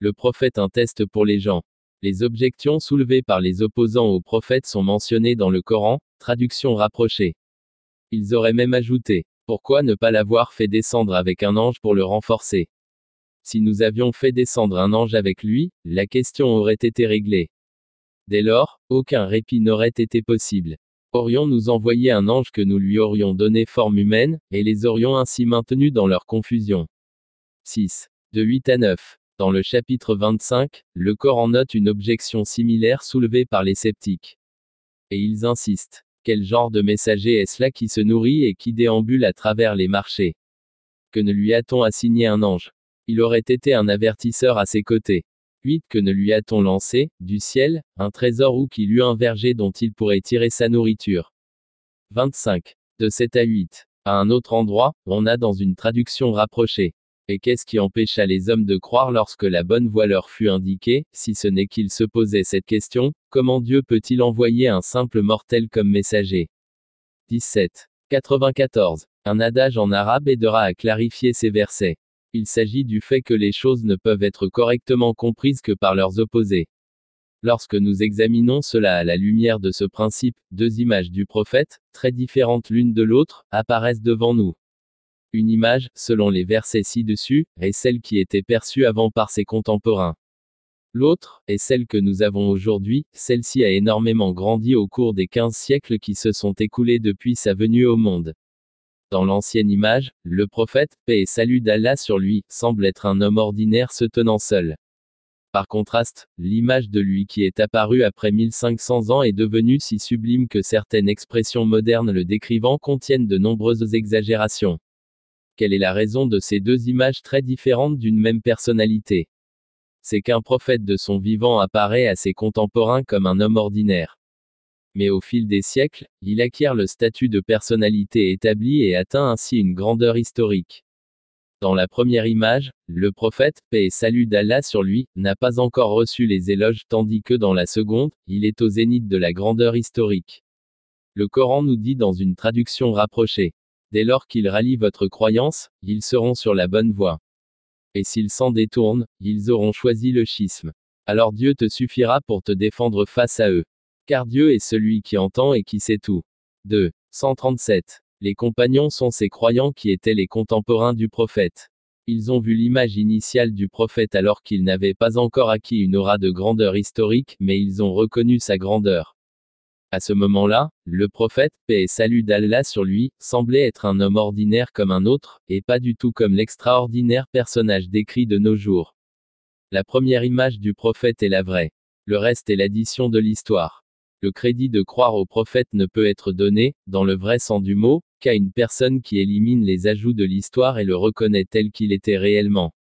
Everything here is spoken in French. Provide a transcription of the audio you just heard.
Le prophète un test pour les gens. Les objections soulevées par les opposants au prophète sont mentionnées dans le Coran, traduction rapprochée. Ils auraient même ajouté, pourquoi ne pas l'avoir fait descendre avec un ange pour le renforcer? Si nous avions fait descendre un ange avec lui, la question aurait été réglée. Dès lors, aucun répit n'aurait été possible. Aurions-nous envoyé un ange que nous lui aurions donné forme humaine, et les aurions ainsi maintenus dans leur confusion? 6. De 8 à 9. Dans le chapitre 25, le Coran note une objection similaire soulevée par les sceptiques. Et ils insistent. Quel genre de messager est-ce là qui se nourrit et qui déambule à travers les marchés? Que ne lui a-t-on assigné un ange? Il aurait été un avertisseur à ses côtés. 8. Que ne lui a-t-on lancé, du ciel, un trésor ou qu'il eût un verger dont il pourrait tirer sa nourriture? 25. De 7 à 8. À un autre endroit, on a dans une traduction rapprochée. Et qu'est-ce qui empêcha les hommes de croire lorsque la bonne voie leur fut indiquée, si ce n'est qu'ils se posaient cette question, comment Dieu peut-il envoyer un simple mortel comme messager? 17. 94. Un adage en arabe aidera à clarifier ces versets. Il s'agit du fait que les choses ne peuvent être correctement comprises que par leurs opposés. Lorsque nous examinons cela à la lumière de ce principe, deux images du prophète, très différentes l'une de l'autre, apparaissent devant nous. Une image, selon les versets ci-dessus, est celle qui était perçue avant par ses contemporains. L'autre, est celle que nous avons aujourd'hui, celle-ci a énormément grandi au cours des quinze siècles qui se sont écoulés depuis sa venue au monde. Dans l'ancienne image, le prophète, paix et salut d'Allah sur lui, semble être un homme ordinaire se tenant seul. Par contraste, l'image de lui qui est apparue après 1500 ans est devenue si sublime que certaines expressions modernes le décrivant contiennent de nombreuses exagérations. Quelle est la raison de ces deux images très différentes d'une même personnalité? C'est qu'un prophète de son vivant apparaît à ses contemporains comme un homme ordinaire mais au fil des siècles, il acquiert le statut de personnalité établie et atteint ainsi une grandeur historique. Dans la première image, le prophète, paix et salut d'Allah sur lui, n'a pas encore reçu les éloges tandis que dans la seconde, il est au zénith de la grandeur historique. Le Coran nous dit dans une traduction rapprochée. Dès lors qu'ils rallient votre croyance, ils seront sur la bonne voie. Et s'ils s'en détournent, ils auront choisi le schisme. Alors Dieu te suffira pour te défendre face à eux. Car Dieu est celui qui entend et qui sait tout. 2. 137. Les compagnons sont ces croyants qui étaient les contemporains du prophète. Ils ont vu l'image initiale du prophète alors qu'il n'avait pas encore acquis une aura de grandeur historique, mais ils ont reconnu sa grandeur. À ce moment-là, le prophète, paix et salut d'Allah sur lui, semblait être un homme ordinaire comme un autre, et pas du tout comme l'extraordinaire personnage décrit de nos jours. La première image du prophète est la vraie. Le reste est l'addition de l'histoire. Le crédit de croire au prophète ne peut être donné, dans le vrai sens du mot, qu'à une personne qui élimine les ajouts de l'histoire et le reconnaît tel qu'il était réellement.